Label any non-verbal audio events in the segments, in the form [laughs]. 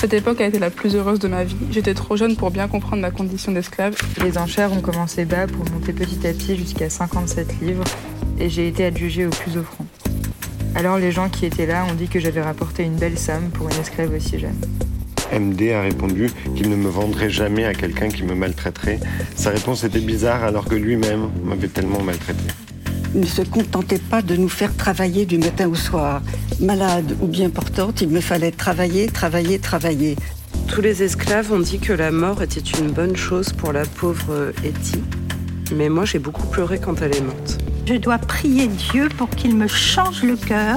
Cette époque a été la plus heureuse de ma vie. J'étais trop jeune pour bien comprendre ma condition d'esclave. Les enchères ont commencé bas pour monter petit à petit jusqu'à 57 livres et j'ai été adjugée au plus offrant. Alors les gens qui étaient là ont dit que j'avais rapporté une belle somme pour une esclave aussi jeune. MD a répondu qu'il ne me vendrait jamais à quelqu'un qui me maltraiterait. Sa réponse était bizarre alors que lui-même m'avait tellement maltraité. Il ne se contentait pas de nous faire travailler du matin au soir. Malade ou bien portante, il me fallait travailler, travailler, travailler. Tous les esclaves ont dit que la mort était une bonne chose pour la pauvre Etty. Mais moi, j'ai beaucoup pleuré quand elle est morte. Je dois prier Dieu pour qu'il me change le cœur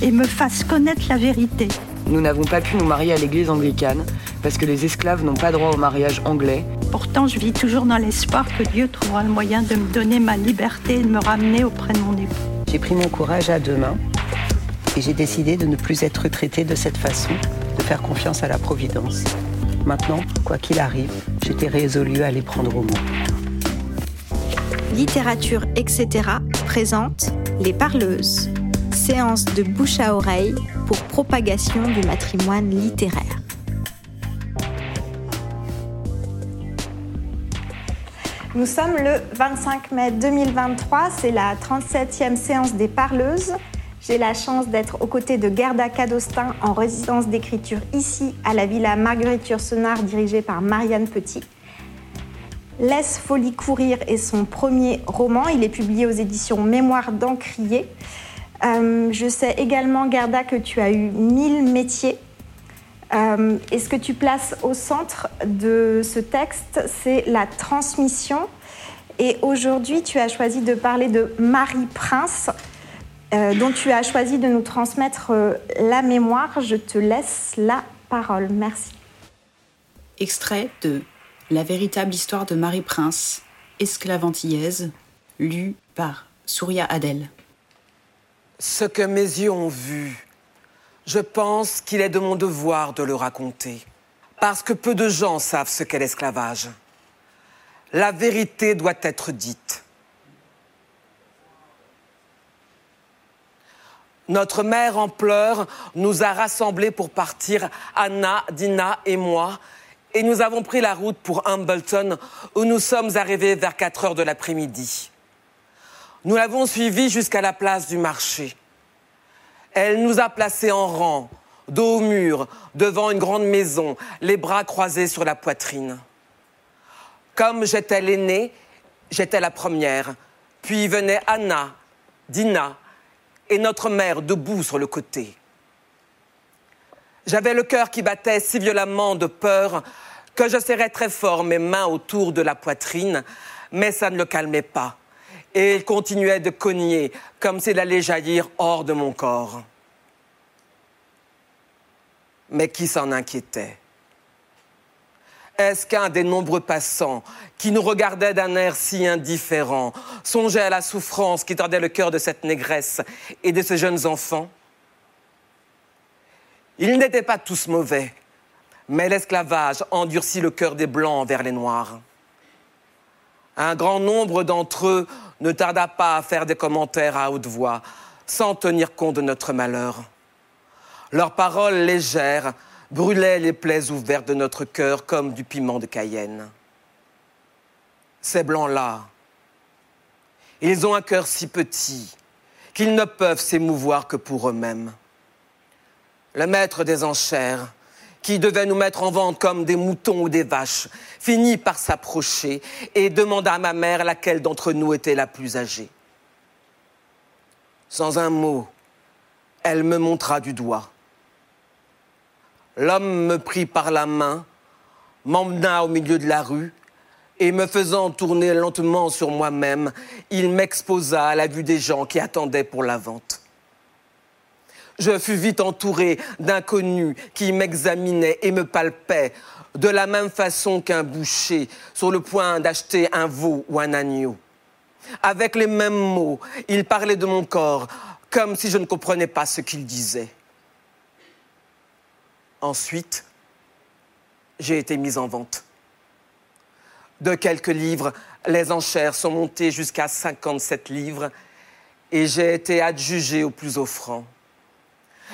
et me fasse connaître la vérité. Nous n'avons pas pu nous marier à l'église anglicane parce que les esclaves n'ont pas droit au mariage anglais Pourtant, je vis toujours dans l'espoir que Dieu trouvera le moyen de me donner ma liberté et de me ramener auprès de mon époux. J'ai pris mon courage à deux mains et j'ai décidé de ne plus être traitée de cette façon, de faire confiance à la Providence. Maintenant, quoi qu'il arrive, j'étais résolue à les prendre au mot. Littérature, etc. présente Les Parleuses, séance de bouche à oreille pour propagation du matrimoine littéraire. Nous sommes le 25 mai 2023, c'est la 37e séance des parleuses. J'ai la chance d'être aux côtés de Gerda Cadostin en résidence d'écriture ici à la Villa Marguerite Yourcenar dirigée par Marianne Petit. Laisse folie courir est son premier roman. Il est publié aux éditions Mémoire d'Encrier. Euh, je sais également, Gerda, que tu as eu mille métiers euh, et ce que tu places au centre de ce texte, c'est la transmission. Et aujourd'hui, tu as choisi de parler de Marie Prince, euh, dont tu as choisi de nous transmettre euh, la mémoire. Je te laisse la parole. Merci. Extrait de La véritable histoire de Marie Prince, esclave antillaise, lu par Souria Adel. Ce que mes yeux ont vu, je pense qu'il est de mon devoir de le raconter, parce que peu de gens savent ce qu'est l'esclavage. La vérité doit être dite. Notre mère en pleurs nous a rassemblés pour partir, Anna, Dina et moi, et nous avons pris la route pour Hambleton, où nous sommes arrivés vers 4 heures de l'après-midi. Nous l'avons suivie jusqu'à la place du marché. Elle nous a placés en rang, dos au mur, devant une grande maison, les bras croisés sur la poitrine. Comme j'étais l'aînée, j'étais la première. Puis venait Anna, Dina et notre mère debout sur le côté. J'avais le cœur qui battait si violemment de peur que je serrais très fort mes mains autour de la poitrine, mais ça ne le calmait pas. Et il continuait de cogner comme s'il allait jaillir hors de mon corps. Mais qui s'en inquiétait? Est-ce qu'un des nombreux passants qui nous regardaient d'un air si indifférent songeait à la souffrance qui tordait le cœur de cette négresse et de ces jeunes enfants? Ils n'étaient pas tous mauvais, mais l'esclavage endurcit le cœur des Blancs envers les Noirs. Un grand nombre d'entre eux ne tarda pas à faire des commentaires à haute voix, sans tenir compte de notre malheur. Leurs paroles légères brûlaient les plaies ouvertes de notre cœur comme du piment de Cayenne. Ces blancs-là, ils ont un cœur si petit qu'ils ne peuvent s'émouvoir que pour eux-mêmes. Le maître des enchères, qui devait nous mettre en vente comme des moutons ou des vaches, finit par s'approcher et demanda à ma mère laquelle d'entre nous était la plus âgée. Sans un mot, elle me montra du doigt. L'homme me prit par la main, m'emmena au milieu de la rue, et me faisant tourner lentement sur moi-même, il m'exposa à la vue des gens qui attendaient pour la vente. Je fus vite entouré d'inconnus qui m'examinaient et me palpaient de la même façon qu'un boucher sur le point d'acheter un veau ou un agneau. Avec les mêmes mots, ils parlaient de mon corps comme si je ne comprenais pas ce qu'ils disaient. Ensuite, j'ai été mise en vente. De quelques livres, les enchères sont montées jusqu'à 57 livres et j'ai été adjugée au plus offrant.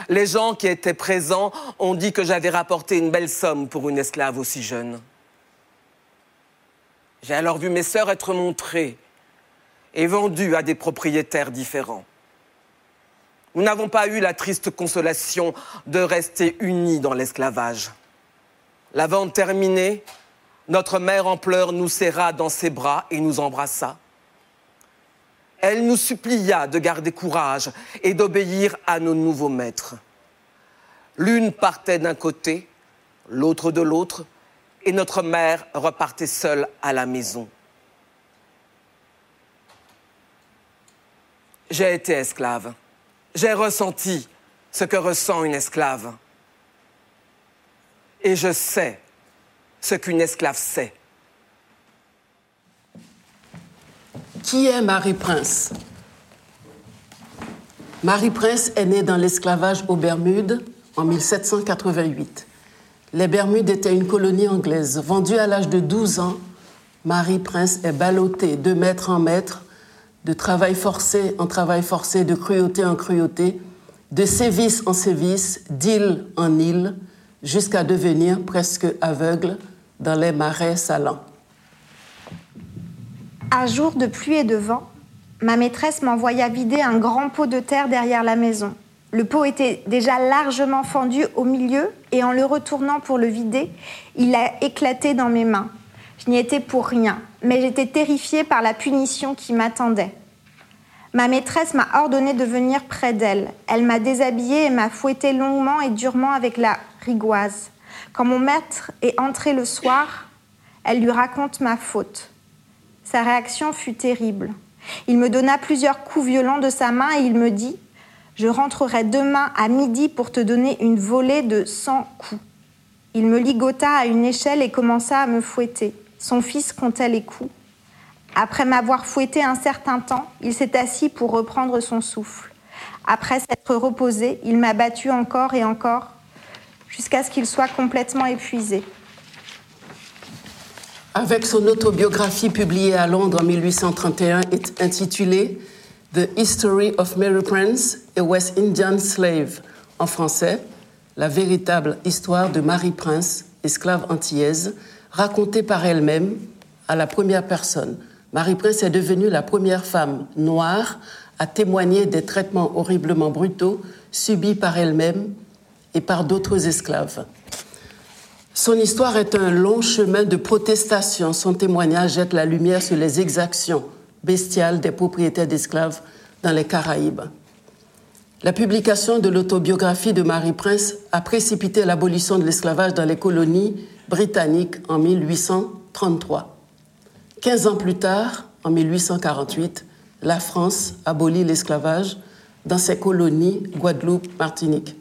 Les gens qui étaient présents ont dit que j'avais rapporté une belle somme pour une esclave aussi jeune. J'ai alors vu mes sœurs être montrées et vendues à des propriétaires différents. Nous n'avons pas eu la triste consolation de rester unis dans l'esclavage. La vente terminée, notre mère en pleurs nous serra dans ses bras et nous embrassa. Elle nous supplia de garder courage et d'obéir à nos nouveaux maîtres. L'une partait d'un côté, l'autre de l'autre, et notre mère repartait seule à la maison. J'ai été esclave. J'ai ressenti ce que ressent une esclave. Et je sais ce qu'une esclave sait. Qui est Marie Prince? Marie Prince est née dans l'esclavage aux Bermudes en 1788. Les Bermudes étaient une colonie anglaise. Vendue à l'âge de 12 ans, Marie Prince est ballottée de maître en maître, de travail forcé en travail forcé, de cruauté en cruauté, de sévice en sévice, d'île en île, jusqu'à devenir presque aveugle dans les marais salants. À jour de pluie et de vent, ma maîtresse m'envoya vider un grand pot de terre derrière la maison. Le pot était déjà largement fendu au milieu et en le retournant pour le vider, il a éclaté dans mes mains. Je n'y étais pour rien, mais j'étais terrifiée par la punition qui m'attendait. Ma maîtresse m'a ordonné de venir près d'elle. Elle m'a déshabillée et m'a fouettée longuement et durement avec la rigoise. Quand mon maître est entré le soir, elle lui raconte ma faute. Sa réaction fut terrible. Il me donna plusieurs coups violents de sa main et il me dit Je rentrerai demain à midi pour te donner une volée de 100 coups. Il me ligota à une échelle et commença à me fouetter. Son fils comptait les coups. Après m'avoir fouetté un certain temps, il s'est assis pour reprendre son souffle. Après s'être reposé, il m'a battu encore et encore jusqu'à ce qu'il soit complètement épuisé. Avec son autobiographie publiée à Londres en 1831 intitulée The History of Mary Prince, a West Indian Slave, en français, la véritable histoire de Marie Prince, esclave antillaise, racontée par elle-même à la première personne. Marie Prince est devenue la première femme noire à témoigner des traitements horriblement brutaux subis par elle-même et par d'autres esclaves. Son histoire est un long chemin de protestation. Son témoignage jette la lumière sur les exactions bestiales des propriétaires d'esclaves dans les Caraïbes. La publication de l'autobiographie de Marie Prince a précipité l'abolition de l'esclavage dans les colonies britanniques en 1833. Quinze ans plus tard, en 1848, la France abolit l'esclavage dans ses colonies Guadeloupe, Martinique.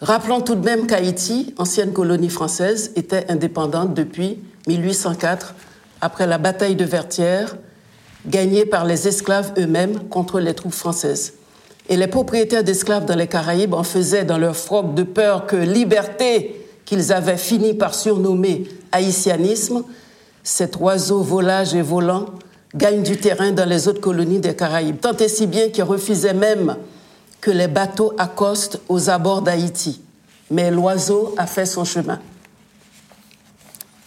Rappelons tout de même qu'Haïti, ancienne colonie française, était indépendante depuis 1804, après la bataille de Vertières, gagnée par les esclaves eux-mêmes contre les troupes françaises. Et les propriétaires d'esclaves dans les Caraïbes en faisaient dans leur froc de peur que liberté, qu'ils avaient fini par surnommer haïtianisme, cet oiseau volage et volant gagne du terrain dans les autres colonies des Caraïbes, tant et si bien qu'ils refusaient même que les bateaux accostent aux abords d'Haïti. Mais l'oiseau a fait son chemin.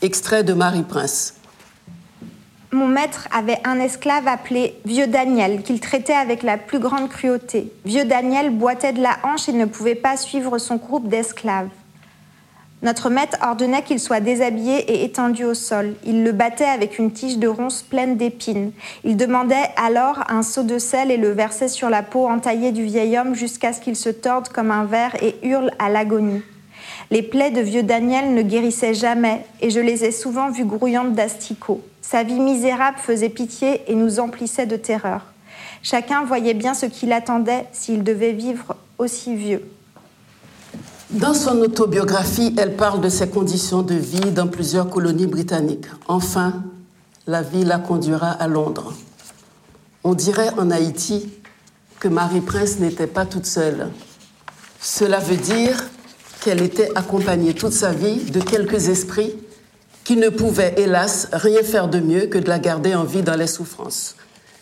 Extrait de Marie Prince. Mon maître avait un esclave appelé Vieux Daniel, qu'il traitait avec la plus grande cruauté. Vieux Daniel boitait de la hanche et ne pouvait pas suivre son groupe d'esclaves. Notre maître ordonnait qu'il soit déshabillé et étendu au sol. Il le battait avec une tige de ronces pleine d'épines. Il demandait alors un seau de sel et le versait sur la peau entaillée du vieil homme jusqu'à ce qu'il se torde comme un ver et hurle à l'agonie. Les plaies de vieux Daniel ne guérissaient jamais et je les ai souvent vues grouillantes d'asticots. Sa vie misérable faisait pitié et nous emplissait de terreur. Chacun voyait bien ce qu'il attendait s'il devait vivre aussi vieux. Dans son autobiographie, elle parle de ses conditions de vie dans plusieurs colonies britanniques. Enfin, la vie la conduira à Londres. On dirait en Haïti que Marie Prince n'était pas toute seule. Cela veut dire qu'elle était accompagnée toute sa vie de quelques esprits qui ne pouvaient, hélas, rien faire de mieux que de la garder en vie dans les souffrances,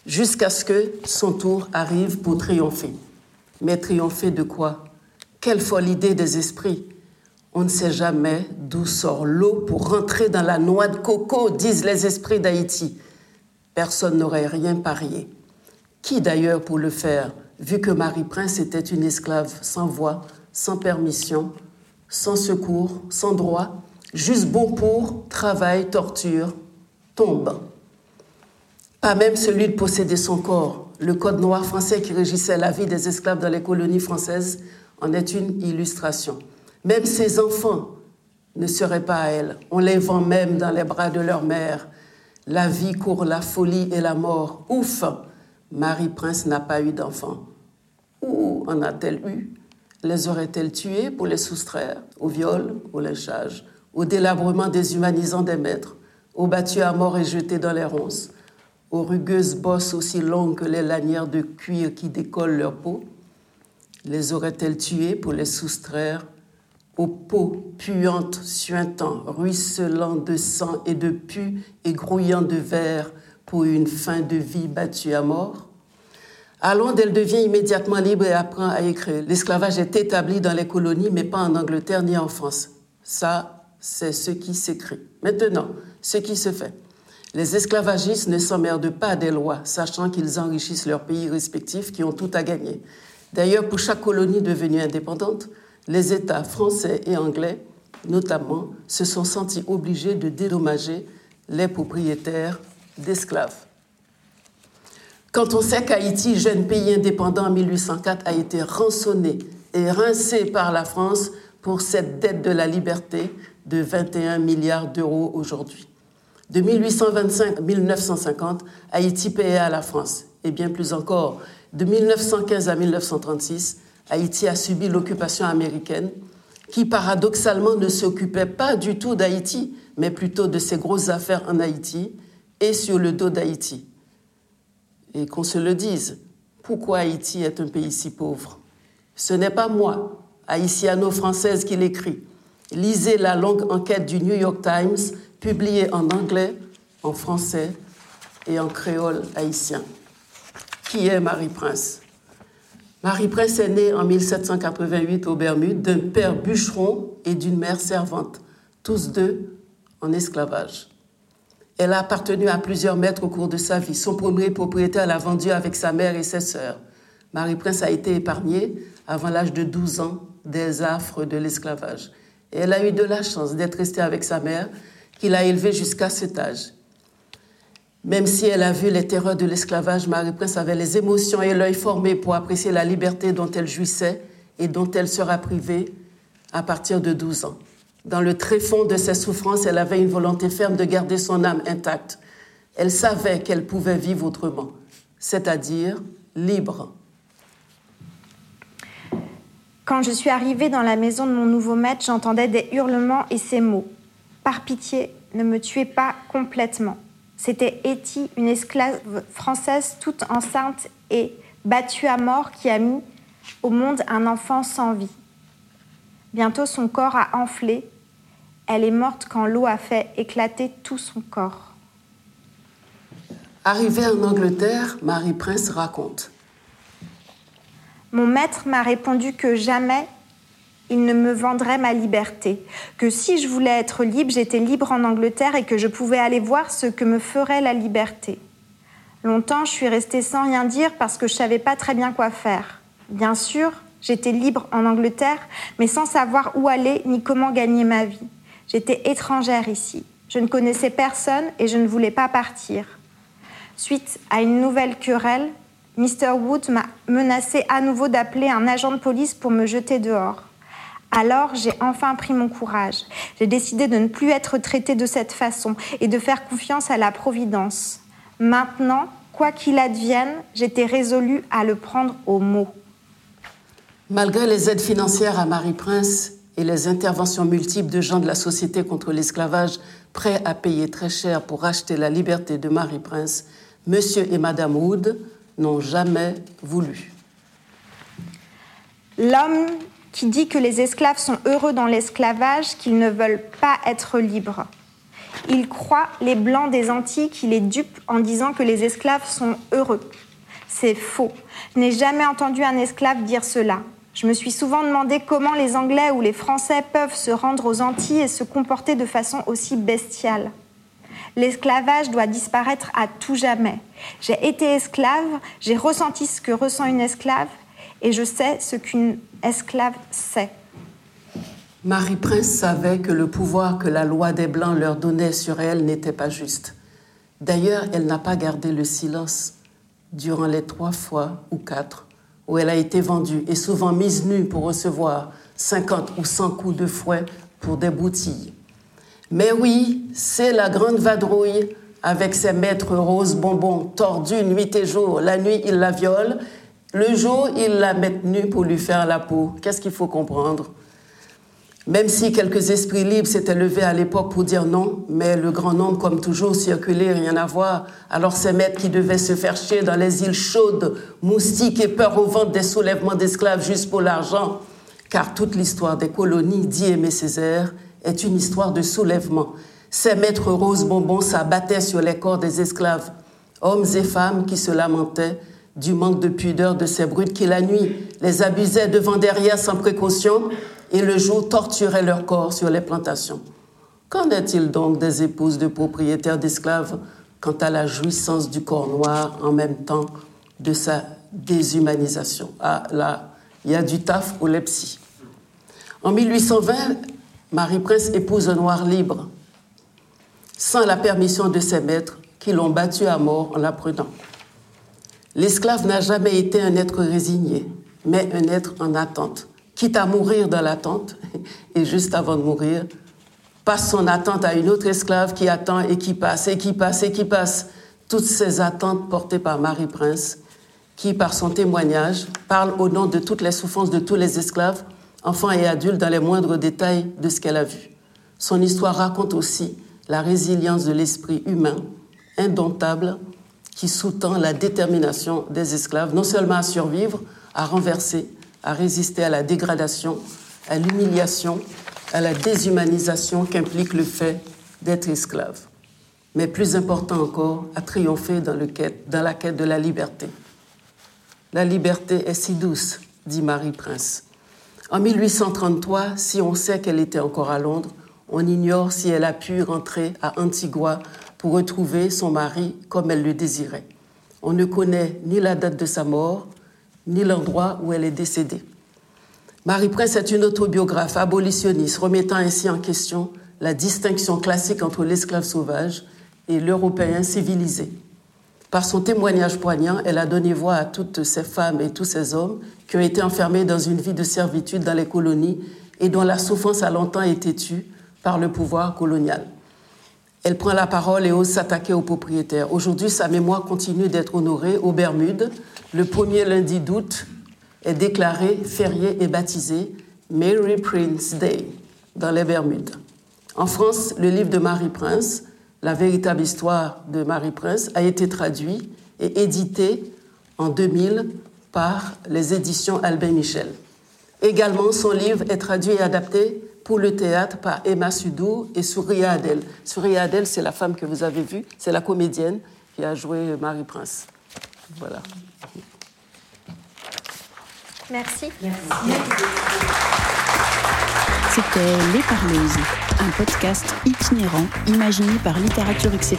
jusqu'à ce que son tour arrive pour triompher. Mais triompher de quoi? Quelle folle idée des esprits. On ne sait jamais d'où sort l'eau pour rentrer dans la noix de coco, disent les esprits d'Haïti. Personne n'aurait rien parié. Qui d'ailleurs pour le faire, vu que Marie-Prince était une esclave sans voix, sans permission, sans secours, sans droit, juste bon pour travail, torture, tombe. Pas même celui de posséder son corps. Le code noir français qui régissait la vie des esclaves dans les colonies françaises en est une illustration. Même ses enfants ne seraient pas à elle. On les vend même dans les bras de leur mère. La vie court la folie et la mort. Ouf Marie-Prince n'a pas eu d'enfants. Où en a-t-elle eu? Les aurait-elle tués pour les soustraire au viol, au lynchage, au délabrement déshumanisant des maîtres, aux battus à mort et jetés dans les ronces, aux rugueuses bosses aussi longues que les lanières de cuir qui décollent leur peau? Les aurait-elle tués pour les soustraire aux peaux puantes, suintant, ruisselant de sang et de pu et grouillant de verre pour une fin de vie battue à mort? À Londres, elle devient immédiatement libre et apprend à écrire. L'esclavage est établi dans les colonies, mais pas en Angleterre ni en France. Ça, c'est ce qui s'écrit. Maintenant, ce qui se fait. Les esclavagistes ne s'emmerdent pas des lois, sachant qu'ils enrichissent leurs pays respectifs qui ont tout à gagner. D'ailleurs, pour chaque colonie devenue indépendante, les États français et anglais, notamment, se sont sentis obligés de dédommager les propriétaires d'esclaves. Quand on sait qu'Haïti, jeune pays indépendant en 1804, a été rançonné et rincé par la France pour cette dette de la liberté de 21 milliards d'euros aujourd'hui. De 1825 à 1950, Haïti payait à la France, et bien plus encore, de 1915 à 1936, Haïti a subi l'occupation américaine, qui paradoxalement ne s'occupait pas du tout d'Haïti, mais plutôt de ses grosses affaires en Haïti et sur le dos d'Haïti. Et qu'on se le dise, pourquoi Haïti est un pays si pauvre? Ce n'est pas moi, haïtiano-française, qui l'écrit. Lisez la longue enquête du New York Times, publiée en anglais, en français et en créole haïtien. Qui est Marie Prince Marie Prince est née en 1788 aux Bermudes d'un père bûcheron et d'une mère servante, tous deux en esclavage. Elle a appartenu à plusieurs maîtres au cours de sa vie. Son premier propriétaire l'a vendue avec sa mère et ses sœurs. Marie Prince a été épargnée avant l'âge de 12 ans des affres de l'esclavage. Elle a eu de la chance d'être restée avec sa mère, qui l'a élevée jusqu'à cet âge. Même si elle a vu les terreurs de l'esclavage, Marie-Prince avait les émotions et l'œil formé pour apprécier la liberté dont elle jouissait et dont elle sera privée à partir de 12 ans. Dans le tréfonds de ses souffrances, elle avait une volonté ferme de garder son âme intacte. Elle savait qu'elle pouvait vivre autrement, c'est-à-dire libre. Quand je suis arrivée dans la maison de mon nouveau maître, j'entendais des hurlements et ces mots. Par pitié, ne me tuez pas complètement. C'était Etty, une esclave française toute enceinte et battue à mort qui a mis au monde un enfant sans vie. Bientôt son corps a enflé. Elle est morte quand l'eau a fait éclater tout son corps. Arrivée en Angleterre, Marie Prince raconte. Mon maître m'a répondu que jamais il ne me vendrait ma liberté, que si je voulais être libre, j'étais libre en Angleterre et que je pouvais aller voir ce que me ferait la liberté. Longtemps, je suis restée sans rien dire parce que je savais pas très bien quoi faire. Bien sûr, j'étais libre en Angleterre, mais sans savoir où aller ni comment gagner ma vie. J'étais étrangère ici. Je ne connaissais personne et je ne voulais pas partir. Suite à une nouvelle querelle, Mr. Wood m'a menacé à nouveau d'appeler un agent de police pour me jeter dehors. Alors j'ai enfin pris mon courage. J'ai décidé de ne plus être traitée de cette façon et de faire confiance à la Providence. Maintenant, quoi qu'il advienne, j'étais résolue à le prendre au mot. Malgré les aides financières à Marie-Prince et les interventions multiples de gens de la société contre l'esclavage prêts à payer très cher pour acheter la liberté de Marie-Prince, Monsieur et Madame Wood n'ont jamais voulu. L'homme qui dit que les esclaves sont heureux dans l'esclavage, qu'ils ne veulent pas être libres. Il croit les blancs des Antilles qui les dupent en disant que les esclaves sont heureux. C'est faux. Je n'ai jamais entendu un esclave dire cela. Je me suis souvent demandé comment les Anglais ou les Français peuvent se rendre aux Antilles et se comporter de façon aussi bestiale. L'esclavage doit disparaître à tout jamais. J'ai été esclave, j'ai ressenti ce que ressent une esclave et je sais ce qu'une esclave sait. Marie Prince savait que le pouvoir que la loi des Blancs leur donnait sur elle n'était pas juste. D'ailleurs, elle n'a pas gardé le silence durant les trois fois ou quatre où elle a été vendue et souvent mise nue pour recevoir 50 ou 100 coups de fouet pour des boutilles. Mais oui, c'est la grande vadrouille avec ses maîtres roses bonbons tordus nuit et jour. La nuit, il la viole. Le jour, il la met nue pour lui faire la peau. Qu'est-ce qu'il faut comprendre? Même si quelques esprits libres s'étaient levés à l'époque pour dire non, mais le grand nombre, comme toujours, circulait, rien à voir. Alors ces maîtres qui devaient se faire chier dans les îles chaudes, moustiques et peur au ventre des soulèvements d'esclaves juste pour l'argent, car toute l'histoire des colonies, dit Aimé Césaire, est une histoire de soulèvement. Ces maîtres roses bonbons s'abattaient sur les corps des esclaves, hommes et femmes qui se lamentaient du manque de pudeur de ces brutes qui la nuit les abusaient devant derrière sans précaution et le jour torturaient leur corps sur les plantations. Qu'en est-il donc des épouses de propriétaires d'esclaves quant à la jouissance du corps noir en même temps de sa déshumanisation? Ah là, il y a du taf pour les psy. En 1820, Marie Prince épouse un noir libre, sans la permission de ses maîtres qui l'ont battu à mort en la prenant. L'esclave n'a jamais été un être résigné, mais un être en attente, quitte à mourir dans l'attente, [laughs] et juste avant de mourir, passe son attente à une autre esclave qui attend et qui passe, et qui passe, et qui passe. Toutes ces attentes portées par Marie Prince, qui, par son témoignage, parle au nom de toutes les souffrances de tous les esclaves, enfants et adultes, dans les moindres détails de ce qu'elle a vu. Son histoire raconte aussi la résilience de l'esprit humain, indomptable, qui sous-tend la détermination des esclaves, non seulement à survivre, à renverser, à résister à la dégradation, à l'humiliation, à la déshumanisation qu'implique le fait d'être esclave. Mais plus important encore, à triompher dans, la quête de la liberté. La liberté est si douce, dit Marie Prince. En 1833, si on sait qu'elle était encore à Londres, on ignore si elle a pu rentrer à Antigua pour retrouver son mari comme elle le désirait. On ne connaît ni la date de sa mort, ni l'endroit où elle est décédée. Marie Prince est une autobiographe abolitionniste, remettant ainsi en question la distinction classique entre l'esclave sauvage et l'Européen civilisé. Par son témoignage poignant, elle a donné voix à toutes ces femmes et tous ces hommes qui ont été enfermés dans une vie de servitude dans les colonies et dont la souffrance a longtemps été tue par le pouvoir colonial. Elle prend la parole et ose s'attaquer aux propriétaires. Aujourd'hui, sa mémoire continue d'être honorée aux Bermudes. Le premier lundi d'août est déclaré férié et baptisé Mary Prince Day dans les Bermudes. En France, le livre de Marie Prince, La véritable histoire de Marie Prince, a été traduit et édité en 2000 par les éditions Albin Michel. Également, son livre est traduit et adapté pour le théâtre par Emma Sudou et Souria Adel. Souria Adel, c'est la femme que vous avez vue, c'est la comédienne qui a joué Marie Prince. Voilà. Merci. C'était Les Parleuses, un podcast itinérant imaginé par Littérature, etc.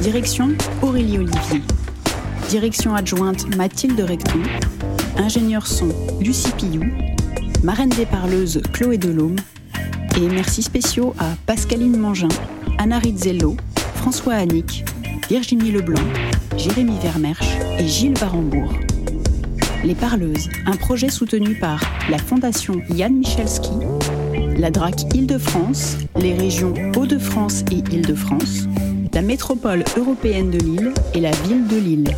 Direction Aurélie Olivier. Direction adjointe Mathilde Recton. Ingénieur son Lucie Pillou. Marraine des parleuses Chloé Delhomme. Et merci spéciaux à Pascaline Mangin, Anna Rizzello, François Annick, Virginie Leblanc, Jérémy Vermersch et Gilles Varembourg. Les Parleuses, un projet soutenu par la Fondation Yann Michelski, la DRAC Île-de-France, les régions Hauts-de-France et Île-de-France, la métropole européenne de Lille et la ville de Lille.